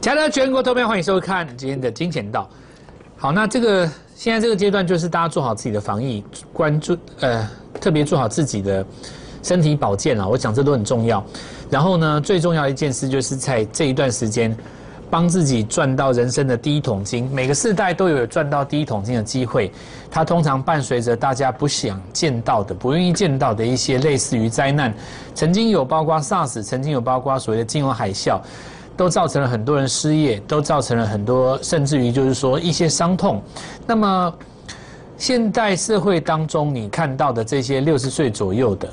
家的全国投票，欢迎收看今天的金钱道。好，那这个现在这个阶段就是大家做好自己的防疫，关注呃，特别做好自己的身体保健啊。我讲这都很重要。然后呢，最重要一件事就是在这一段时间，帮自己赚到人生的第一桶金。每个世代都有赚到第一桶金的机会，它通常伴随着大家不想见到的、不愿意见到的一些类似于灾难。曾经有包括 SARS，曾经有包括所谓的金融海啸。都造成了很多人失业，都造成了很多，甚至于就是说一些伤痛。那么，现代社会当中，你看到的这些六十岁左右的，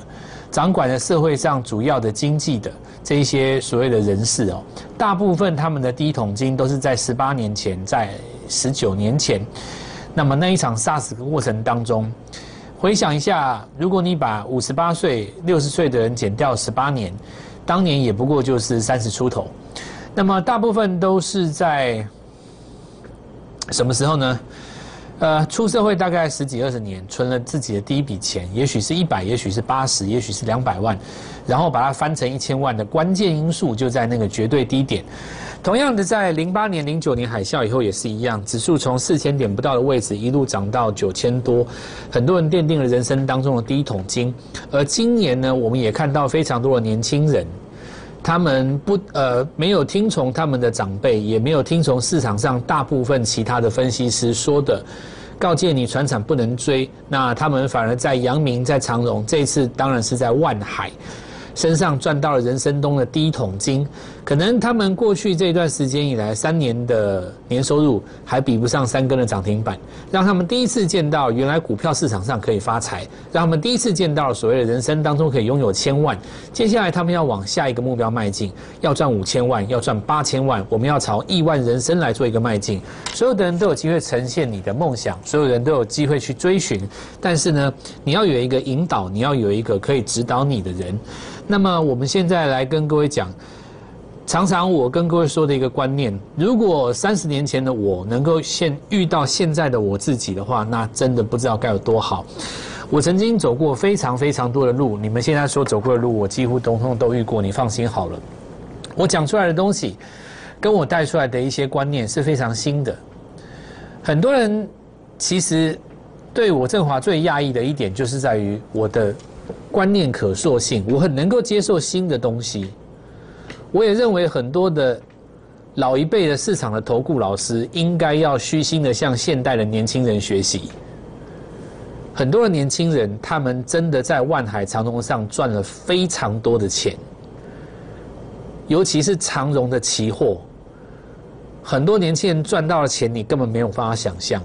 掌管了社会上主要的经济的这一些所谓的人士哦，大部分他们的第一桶金都是在十八年前，在十九年前。那么那一场 SARS 的过程当中，回想一下，如果你把五十八岁、六十岁的人减掉十八年，当年也不过就是三十出头。那么大部分都是在什么时候呢？呃，出社会大概十几二十年，存了自己的第一笔钱，也许是一百，也许是八十，也许是两百万，然后把它翻成一千万的关键因素就在那个绝对低点。同样的，在零八年、零九年海啸以后也是一样，指数从四千点不到的位置一路涨到九千多，很多人奠定了人生当中的第一桶金。而今年呢，我们也看到非常多的年轻人。他们不呃没有听从他们的长辈，也没有听从市场上大部分其他的分析师说的，告诫你船厂不能追，那他们反而在阳明在长荣，这次当然是在万海。身上赚到了人生中的第一桶金，可能他们过去这一段时间以来三年的年收入还比不上三根的涨停板，让他们第一次见到原来股票市场上可以发财，让他们第一次见到所谓的人生当中可以拥有千万。接下来他们要往下一个目标迈进，要赚五千万，要赚八千万，我们要朝亿万人生来做一个迈进。所有的人都有机会呈现你的梦想，所有人都有机会去追寻，但是呢，你要有一个引导，你要有一个可以指导你的人。那么我们现在来跟各位讲，常常我跟各位说的一个观念：如果三十年前的我能够现遇到现在的我自己的话，那真的不知道该有多好。我曾经走过非常非常多的路，你们现在所走过的路，我几乎通通都遇过。你放心好了，我讲出来的东西，跟我带出来的一些观念是非常新的。很多人其实对我振华最讶异的一点，就是在于我的。观念可塑性，我很能够接受新的东西。我也认为很多的老一辈的市场的投顾老师，应该要虚心的向现代的年轻人学习。很多的年轻人，他们真的在万海长荣上赚了非常多的钱，尤其是长荣的期货，很多年轻人赚到的钱，你根本没有办法想象。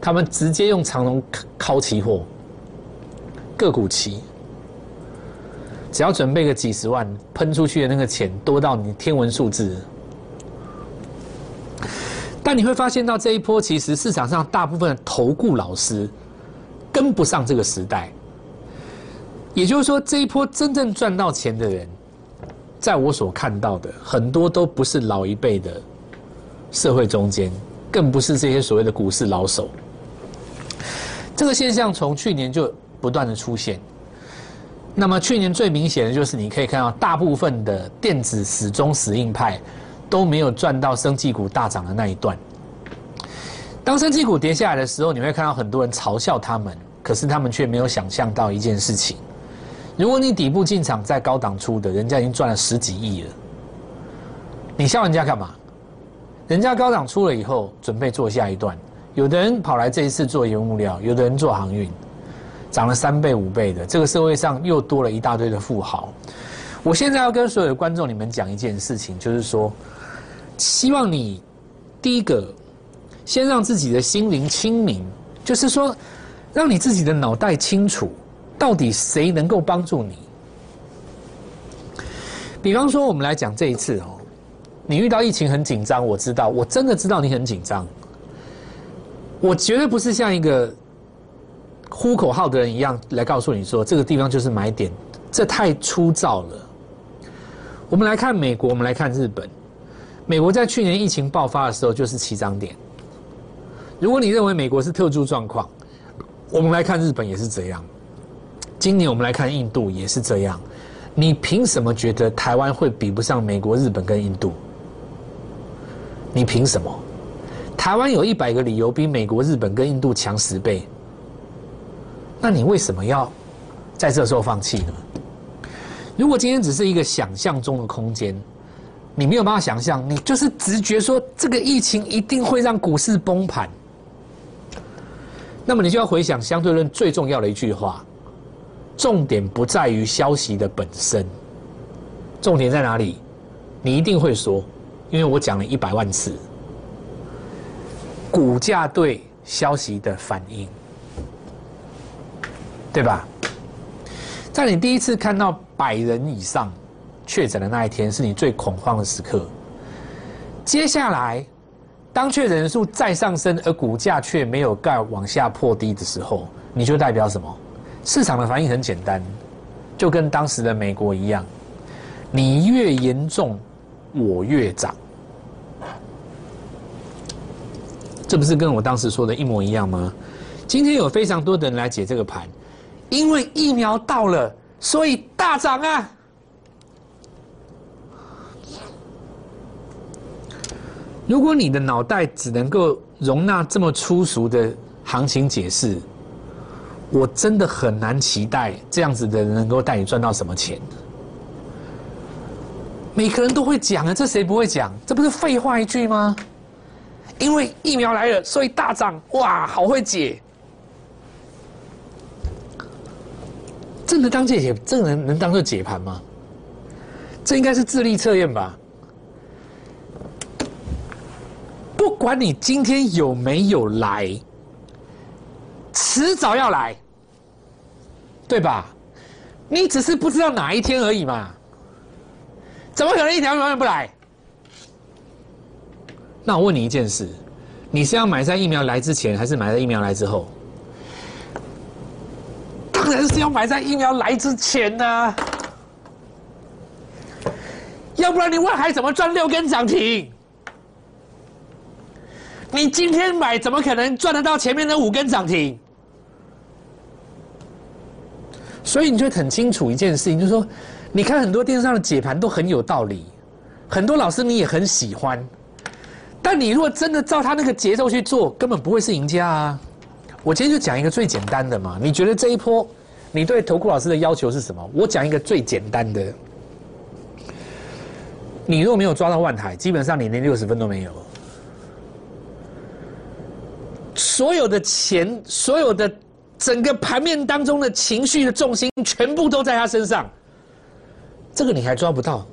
他们直接用长荣靠期货，个股期。只要准备个几十万，喷出去的那个钱多到你天文数字。但你会发现到这一波，其实市场上大部分投顾老师跟不上这个时代。也就是说，这一波真正赚到钱的人，在我所看到的很多都不是老一辈的社会中间，更不是这些所谓的股市老手。这个现象从去年就不断的出现。那么去年最明显的就是，你可以看到大部分的电子死忠死硬派都没有赚到生技股大涨的那一段。当生技股跌下来的时候，你会看到很多人嘲笑他们，可是他们却没有想象到一件事情：如果你底部进场在高档出的，人家已经赚了十几亿了，你笑人家干嘛？人家高档出了以后，准备做下一段。有的人跑来这一次做原物料，有的人做航运。涨了三倍五倍的，这个社会上又多了一大堆的富豪。我现在要跟所有的观众你们讲一件事情，就是说，希望你第一个先让自己的心灵清明，就是说，让你自己的脑袋清楚，到底谁能够帮助你。比方说，我们来讲这一次哦，你遇到疫情很紧张，我知道，我真的知道你很紧张，我绝对不是像一个。呼口号的人一样来告诉你说，这个地方就是买点，这太粗糙了。我们来看美国，我们来看日本。美国在去年疫情爆发的时候就是起涨点。如果你认为美国是特殊状况，我们来看日本也是这样。今年我们来看印度也是这样。你凭什么觉得台湾会比不上美国、日本跟印度？你凭什么？台湾有一百个理由比美国、日本跟印度强十倍，那你为什么要在这时候放弃呢？如果今天只是一个想象中的空间，你没有办法想象，你就是直觉说这个疫情一定会让股市崩盘，那么你就要回想相对论最重要的一句话：重点不在于消息的本身，重点在哪里？你一定会说，因为我讲了一百万次，股价对消息的反应，对吧？在你第一次看到百人以上确诊的那一天，是你最恐慌的时刻。接下来，当确诊人数再上升，而股价却没有盖往下破低的时候，你就代表什么？市场的反应很简单，就跟当时的美国一样，你越严重，我越涨。这不是跟我当时说的一模一样吗？今天有非常多的人来解这个盘。因为疫苗到了，所以大涨啊！如果你的脑袋只能够容纳这么粗俗的行情解释，我真的很难期待这样子的人能够带你赚到什么钱。每个人都会讲啊，这谁不会讲？这不是废话一句吗？因为疫苗来了，所以大涨，哇，好会解。这能当解解？这能能当做解盘吗？这应该是智力测验吧？不管你今天有没有来，迟早要来，对吧？你只是不知道哪一天而已嘛？怎么可能一条永远不来？那我问你一件事：你是要买在疫苗来之前，还是买在疫苗来之后？当然是要买在疫苗来之前呢，要不然你问还怎么赚六根涨停？你今天买怎么可能赚得到前面的五根涨停？所以你就很清楚一件事情，就是说，你看很多电视上的解盘都很有道理，很多老师你也很喜欢，但你如果真的照他那个节奏去做，根本不会是赢家啊。我今天就讲一个最简单的嘛，你觉得这一波，你对投顾老师的要求是什么？我讲一个最简单的，你如果没有抓到万台，基本上你连六十分都没有。所有的钱，所有的整个盘面当中的情绪的重心，全部都在他身上，这个你还抓不到。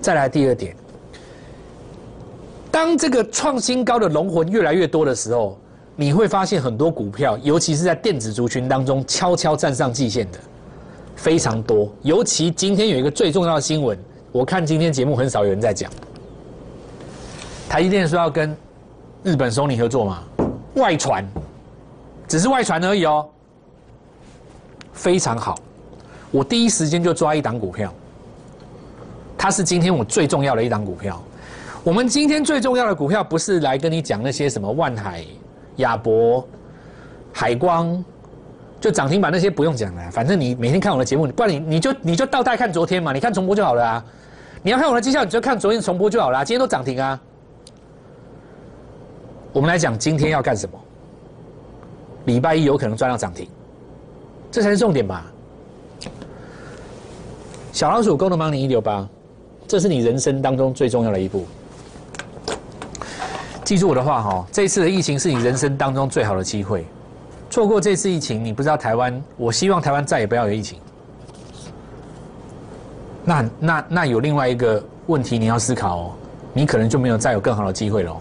再来第二点，当这个创新高的龙魂越来越多的时候。你会发现很多股票，尤其是在电子族群当中悄悄站上季线的非常多。尤其今天有一个最重要的新闻，我看今天节目很少有人在讲。台积电说要跟日本索尼合作嘛，外传，只是外传而已哦。非常好，我第一时间就抓一档股票，它是今天我最重要的一档股票。我们今天最重要的股票不是来跟你讲那些什么万海。亚博、海光，就涨停板那些不用讲了，反正你每天看我的节目，不然你你就你就倒带看昨天嘛，你看重播就好了啊。你要看我的绩效，你就看昨天重播就好了，今天都涨停啊。我们来讲今天要干什么？礼拜一有可能赚到涨停，这才是重点吧。小老鼠 Gold Money 一六八，这是你人生当中最重要的一步。记住我的话哈，这次的疫情是你人生当中最好的机会。错过这次疫情，你不知道台湾。我希望台湾再也不要有疫情。那那那有另外一个问题你要思考哦，你可能就没有再有更好的机会了。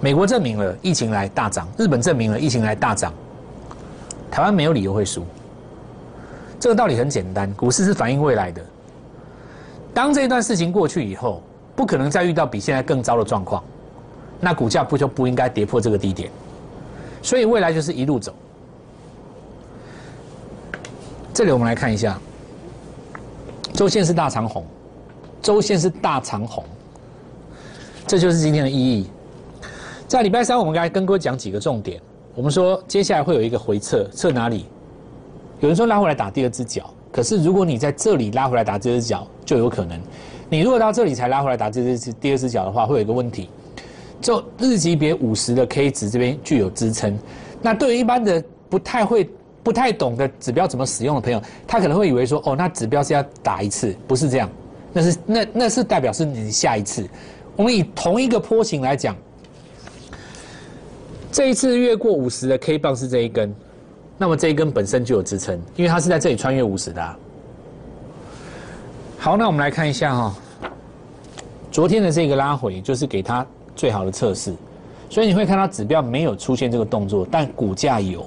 美国证明了疫情来大涨，日本证明了疫情来大涨，台湾没有理由会输。这个道理很简单，股市是反映未来的。当这一段事情过去以后，不可能再遇到比现在更糟的状况。那股价不就不应该跌破这个低点，所以未来就是一路走。这里我们来看一下，周线是大长红，周线是大长红，这就是今天的意义。在礼拜三，我们该跟各位讲几个重点。我们说接下来会有一个回撤，撤哪里？有人说拉回来打第二只脚，可是如果你在这里拉回来打这只脚，就有可能你如果到这里才拉回来打这只第二只脚的话，会有一个问题，就日级别五十的 K 值这边具有支撑。那对于一般的不太会、不太懂的指标怎么使用的朋友，他可能会以为说，哦，那指标是要打一次，不是这样，那是那那是代表是你下一次。我们以同一个波形来讲，这一次越过五十的 K 棒是这一根，那么这一根本身就有支撑，因为它是在这里穿越五十的。好，那我们来看一下哈，昨天的这个拉回就是给它最好的测试，所以你会看到指标没有出现这个动作，但股价有。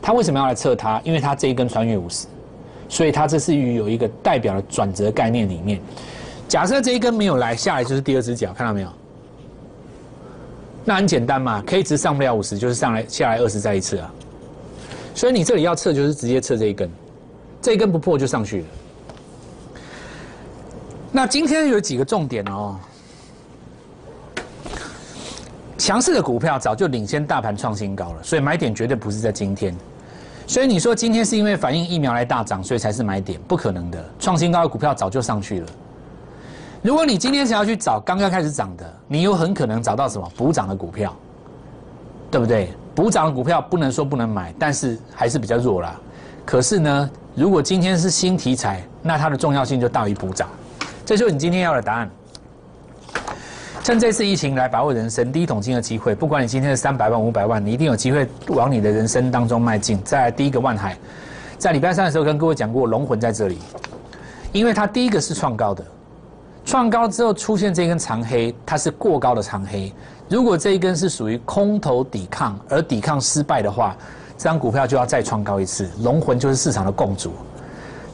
它为什么要来测它？因为它这一根穿越五十，所以它这是于有一个代表的转折概念里面。假设这一根没有来，下来就是第二只脚，看到没有？那很简单嘛，K 值上不了五十，就是上来下来二十再一次啊。所以你这里要测，就是直接测这一根，这一根不破就上去了。那今天有几个重点哦，强势的股票早就领先大盘创新高了，所以买点绝对不是在今天。所以你说今天是因为反映疫苗来大涨，所以才是买点，不可能的。创新高的股票早就上去了。如果你今天想要去找刚刚开始涨的，你有很可能找到什么补涨的股票，对不对？补涨的股票不能说不能买，但是还是比较弱啦。可是呢，如果今天是新题材，那它的重要性就大于补涨。这就是你今天要的答案。趁这次疫情来把握人生第一桶金的机会，不管你今天是三百万、五百万，你一定有机会往你的人生当中迈进。在第一个万海，在礼拜三的时候跟各位讲过，龙魂在这里，因为它第一个是创高的，创高之后出现这根长黑，它是过高的长黑。如果这一根是属于空头抵抗，而抵抗失败的话，这张股票就要再创高一次。龙魂就是市场的共主。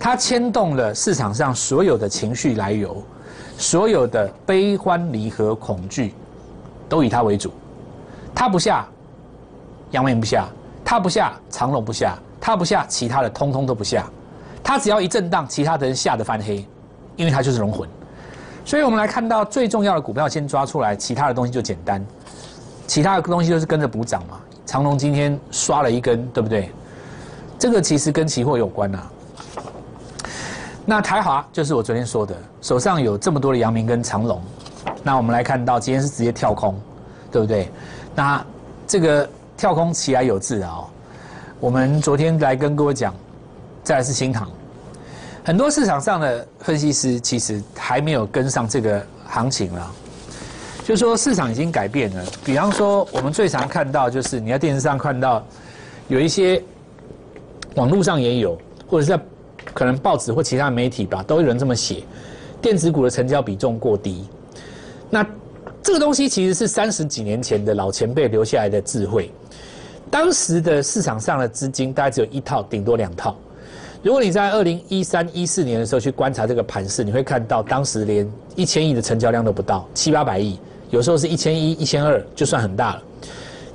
它牵动了市场上所有的情绪来由，所有的悲欢离合、恐惧，都以它为主。它不下，阳明不下；它不下，长龙不下；它不下，其他的通通都不下。它只要一震荡，其他的人吓得翻黑，因为它就是龙魂。所以我们来看到最重要的股票先抓出来，其他的东西就简单。其他的东西都是跟着补涨嘛。长龙今天刷了一根，对不对？这个其实跟期货有关呐。那台华就是我昨天说的，手上有这么多的阳明跟长龙，那我们来看到今天是直接跳空，对不对？那这个跳空起来有字啊，我们昨天来跟各位讲，再来是新塘，很多市场上的分析师其实还没有跟上这个行情了，就说市场已经改变了。比方说，我们最常看到就是你在电视上看到有一些，网络上也有，或者是在。可能报纸或其他媒体吧，都有人这么写，电子股的成交比重过低。那这个东西其实是三十几年前的老前辈留下来的智慧。当时的市场上的资金大概只有一套，顶多两套。如果你在二零一三一四年的时候去观察这个盘势，你会看到当时连一千亿的成交量都不到，七八百亿，有时候是一千一、一千二就算很大了。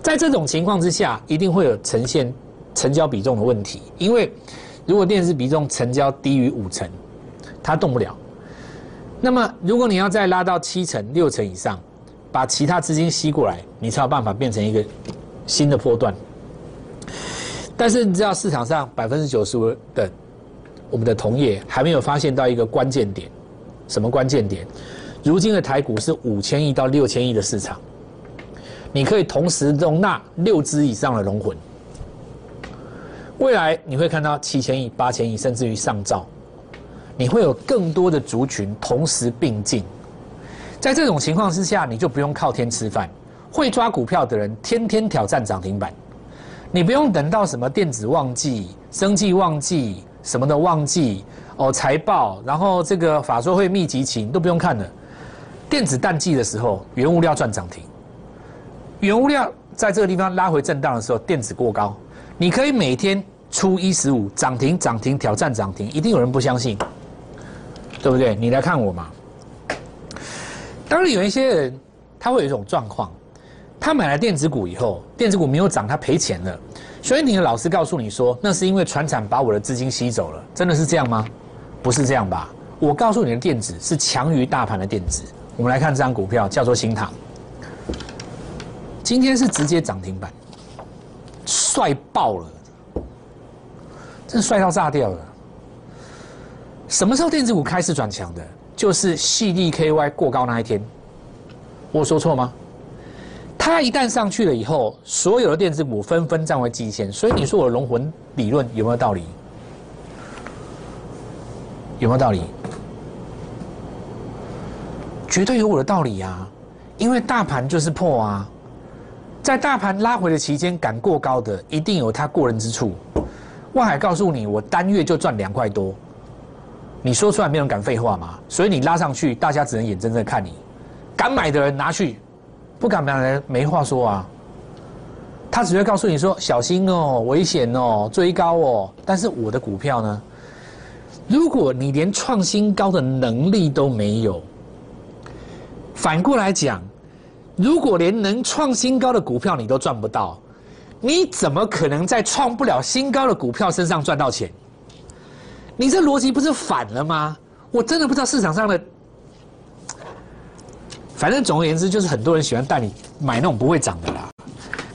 在这种情况之下，一定会有呈现成交比重的问题，因为。如果电子比重成交低于五成，它动不了。那么，如果你要再拉到七成、六成以上，把其他资金吸过来，你才有办法变成一个新的波段。但是，你知道市场上百分之九十五的我们的同业还没有发现到一个关键点，什么关键点？如今的台股是五千亿到六千亿的市场，你可以同时容纳六只以上的龙魂。未来你会看到七千亿、八千亿，甚至于上兆，你会有更多的族群同时并进。在这种情况之下，你就不用靠天吃饭。会抓股票的人天天挑战涨停板，你不用等到什么电子旺季、生计旺季什么的旺季哦，财报，然后这个法说会密集期都不用看了。电子淡季的时候，原物料赚涨停。原物料在这个地方拉回震荡的时候，电子过高。你可以每天出一十五涨停涨停挑战涨停，一定有人不相信，对不对？你来看我嘛。当然有一些人他会有一种状况，他买了电子股以后，电子股没有涨，他赔钱了。所以你的老师告诉你说，那是因为船厂把我的资金吸走了，真的是这样吗？不是这样吧？我告诉你的电子是强于大盘的电子。我们来看这张股票，叫做新塘，今天是直接涨停板。帅爆了，真帅到炸掉了！什么时候电子股开始转强的？就是细粒 KY 过高那一天，我说错吗？它一旦上去了以后，所有的电子股纷纷站回极限，所以你说我的龙魂理论有没有道理？有没有道理？绝对有我的道理啊！因为大盘就是破啊，在大盘拉回的期间，敢过高的一定有它过人之处。万海告诉你，我单月就赚两块多，你说出来没人敢废话嘛？所以你拉上去，大家只能眼睁睁看你。敢买的人拿去，不敢买的人没话说啊。他只会告诉你说小心哦，危险哦，追高哦。但是我的股票呢？如果你连创新高的能力都没有，反过来讲，如果连能创新高的股票你都赚不到，你怎么可能在创不了新高的股票身上赚到钱？你这逻辑不是反了吗？我真的不知道市场上的，反正总而言之，就是很多人喜欢带你买那种不会涨的啦，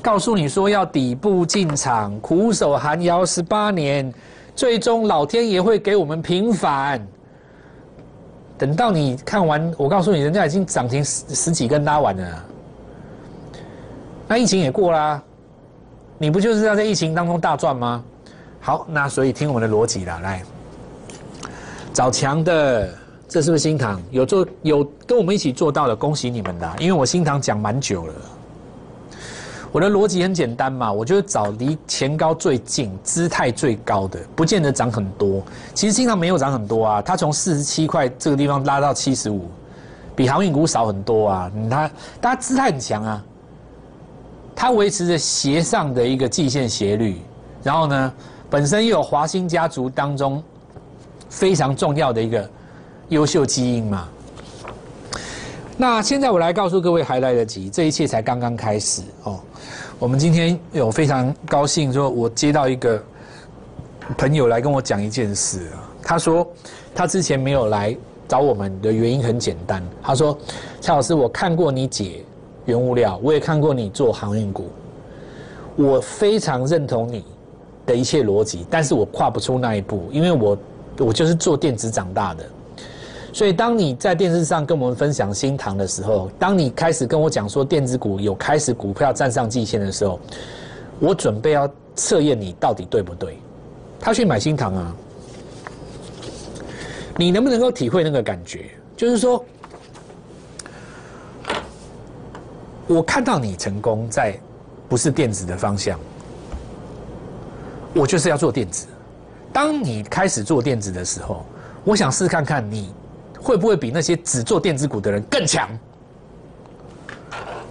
告诉你说要底部进场，苦守寒窑十八年。最终老天爷会给我们平反。等到你看完，我告诉你，人家已经涨停十十几根拉完了。那疫情也过啦，你不就是要在疫情当中大赚吗？好，那所以听我们的逻辑啦，来找强的，这是不是新塘有做有跟我们一起做到的？恭喜你们的，因为我新塘讲蛮久了。我的逻辑很简单嘛，我就找离前高最近、姿态最高的，不见得涨很多。其实新塘没有涨很多啊，它从四十七块这个地方拉到七十五，比航运股少很多啊。它它姿态很强啊，它维持着斜上的一个季线斜率，然后呢，本身又有华兴家族当中非常重要的一个优秀基因嘛。那现在我来告诉各位，还来得及，这一切才刚刚开始哦。我们今天有非常高兴，说我接到一个朋友来跟我讲一件事啊。他说他之前没有来找我们的原因很简单，他说蔡老师，我看过你姐原物料，我也看过你做航运股，我非常认同你的一切逻辑，但是我跨不出那一步，因为我我就是做电子长大的。所以，当你在电视上跟我们分享新塘的时候，当你开始跟我讲说电子股有开始股票站上季线的时候，我准备要测验你到底对不对。他去买新塘啊，你能不能够体会那个感觉？就是说，我看到你成功在不是电子的方向，我就是要做电子。当你开始做电子的时候，我想试看看你。会不会比那些只做电子股的人更强？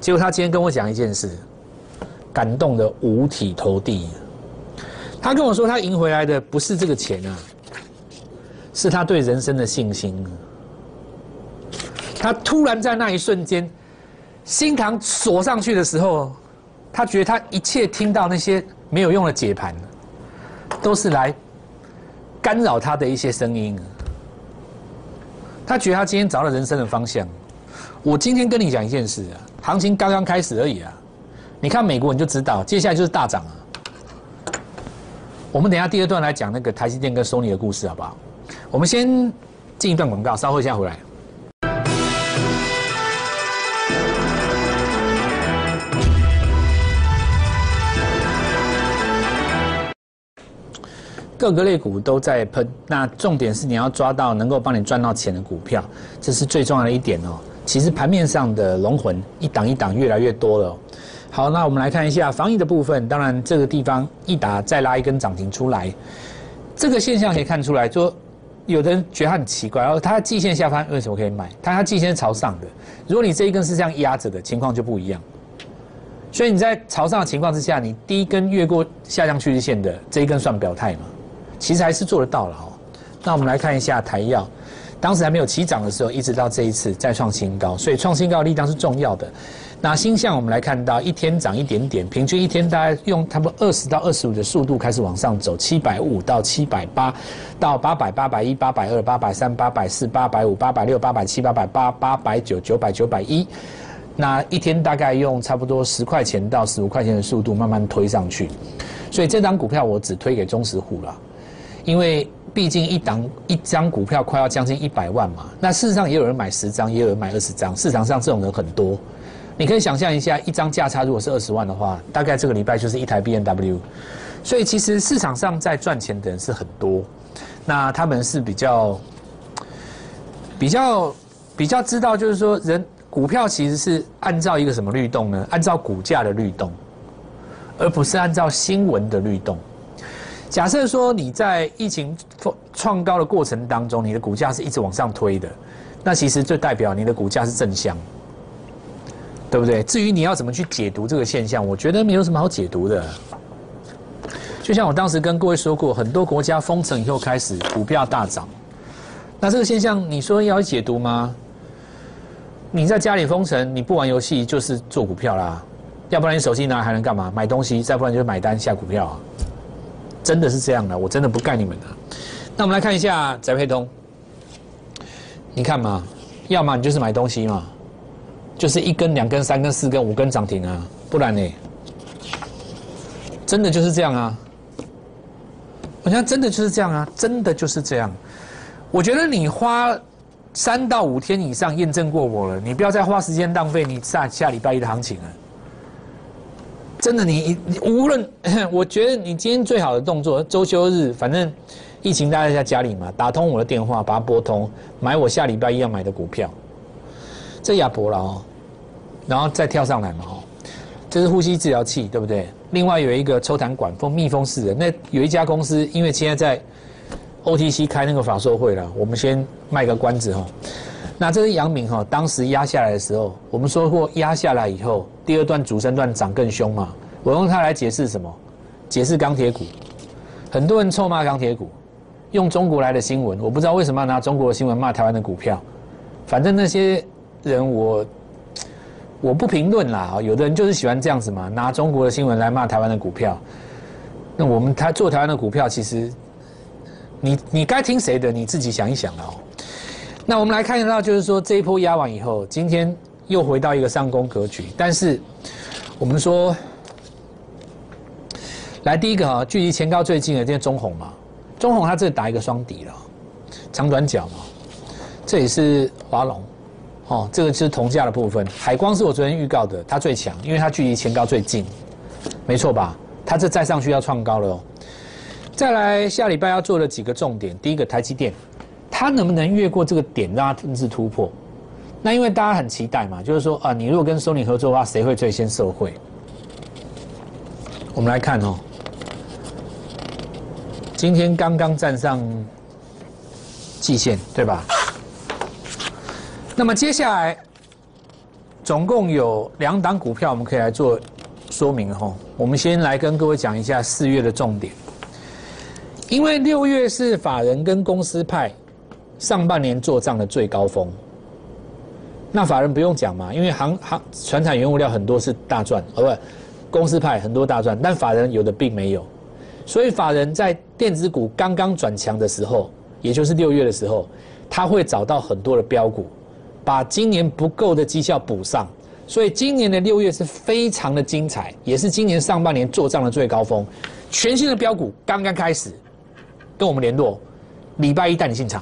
结果他今天跟我讲一件事，感动的五体投地。他跟我说，他赢回来的不是这个钱啊，是他对人生的信心。他突然在那一瞬间，心堂锁上去的时候，他觉得他一切听到那些没有用的解盘，都是来干扰他的一些声音。他觉得他今天找到人生的方向。我今天跟你讲一件事啊，行情刚刚开始而已啊。你看美国你就知道，接下来就是大涨啊。我们等下第二段来讲那个台积电跟索尼的故事，好不好？我们先进一段广告，稍后一下回来。各个类股都在喷，那重点是你要抓到能够帮你赚到钱的股票，这是最重要的一点哦。其实盘面上的龙魂一档一档越来越多了。好，那我们来看一下防疫的部分。当然，这个地方一打再拉一根涨停出来，这个现象可以看出来，说有的人觉得很奇怪，然后它季线下方为什么可以买？它它季线是朝上的，如果你这一根是这样压着的情况就不一样。所以你在朝上的情况之下，你第一根越过下降趋势线的这一根算表态嘛？其实还是做得到了哦。那我们来看一下台药，当时还没有起涨的时候，一直到这一次再创新高，所以创新高的力量是重要的。那星象我们来看到一天涨一点点，平均一天大概用差不多二十到二十五的速度开始往上走，七百五到七百八，到八百、八百一、八百二、八百三、八百四、八百五、八百六、八百七、八百八、八百九、九百、九百一。那一天大概用差不多十块钱到十五块钱的速度慢慢推上去，所以这张股票我只推给中实户了。因为毕竟一档一张股票快要将近一百万嘛，那事实上也有人买十张，也有人买二十张，市场上这种人很多。你可以想象一下，一张价差如果是二十万的话，大概这个礼拜就是一台 B N W。所以其实市场上在赚钱的人是很多，那他们是比较比较比较知道，就是说人股票其实是按照一个什么律动呢？按照股价的律动，而不是按照新闻的律动。假设说你在疫情创高的过程当中，你的股价是一直往上推的，那其实就代表你的股价是正向，对不对？至于你要怎么去解读这个现象，我觉得没有什么好解读的。就像我当时跟各位说过，很多国家封城以后开始股票大涨，那这个现象你说要解读吗？你在家里封城，你不玩游戏就是做股票啦，要不然你手机拿来还能干嘛？买东西，再不然就是买单下股票啊。真的是这样的，我真的不盖你们的。那我们来看一下翟佩通，你看嘛，要么你就是买东西嘛，就是一根、两根、三根、四根、五根涨停啊，不然呢，真的就是这样啊。我想真的就是这样啊，真的就是这样。我觉得你花三到五天以上验证过我了，你不要再花时间浪费你下下礼拜一的行情了。真的，你你无论 我觉得你今天最好的动作，周休日，反正疫情大家在家里嘛，打通我的电话，把它拨通，买我下礼拜一要买的股票，这亚博了哦，然后再跳上来嘛哦，这是呼吸治疗器，对不对？另外有一个抽痰管封密封式的，那有一家公司，因为现在在 OTC 开那个法说会了，我们先卖个关子哈。那这是阳明哈，当时压下来的时候，我们说过压下来以后，第二段主升段涨更凶嘛。我用它来解释什么？解释钢铁股。很多人臭骂钢铁股，用中国来的新闻，我不知道为什么要拿中国的新闻骂台湾的股票。反正那些人我我不评论啦，有的人就是喜欢这样子嘛，拿中国的新闻来骂台湾的股票。那我们台做台湾的股票，其实你你该听谁的，你自己想一想哦。那我们来看到，就是说这一波压完以后，今天又回到一个上攻格局。但是我们说，来第一个哈，距离前高最近的，这是中红嘛？中红它这打一个双底了，长短角嘛。这也是华龙，哦，这个是同价的部分。海光是我昨天预告的，它最强，因为它距离前高最近，没错吧？它这再上去要创高了哦。再来下礼拜要做的几个重点，第一个台积电。它能不能越过这个点，让它正式突破？那因为大家很期待嘛，就是说啊，你如果跟索尼合作的话，谁会最先受惠？我们来看哦，今天刚刚站上季线，对吧？那么接下来总共有两档股票，我们可以来做说明哈。我们先来跟各位讲一下四月的重点，因为六月是法人跟公司派。上半年做账的最高峰，那法人不用讲嘛，因为行行船产原物料很多是大赚，哦不，公司派很多大赚，但法人有的并没有，所以法人在电子股刚刚转强的时候，也就是六月的时候，他会找到很多的标股，把今年不够的绩效补上，所以今年的六月是非常的精彩，也是今年上半年做账的最高峰，全新的标股刚刚开始，跟我们联络，礼拜一带你进场。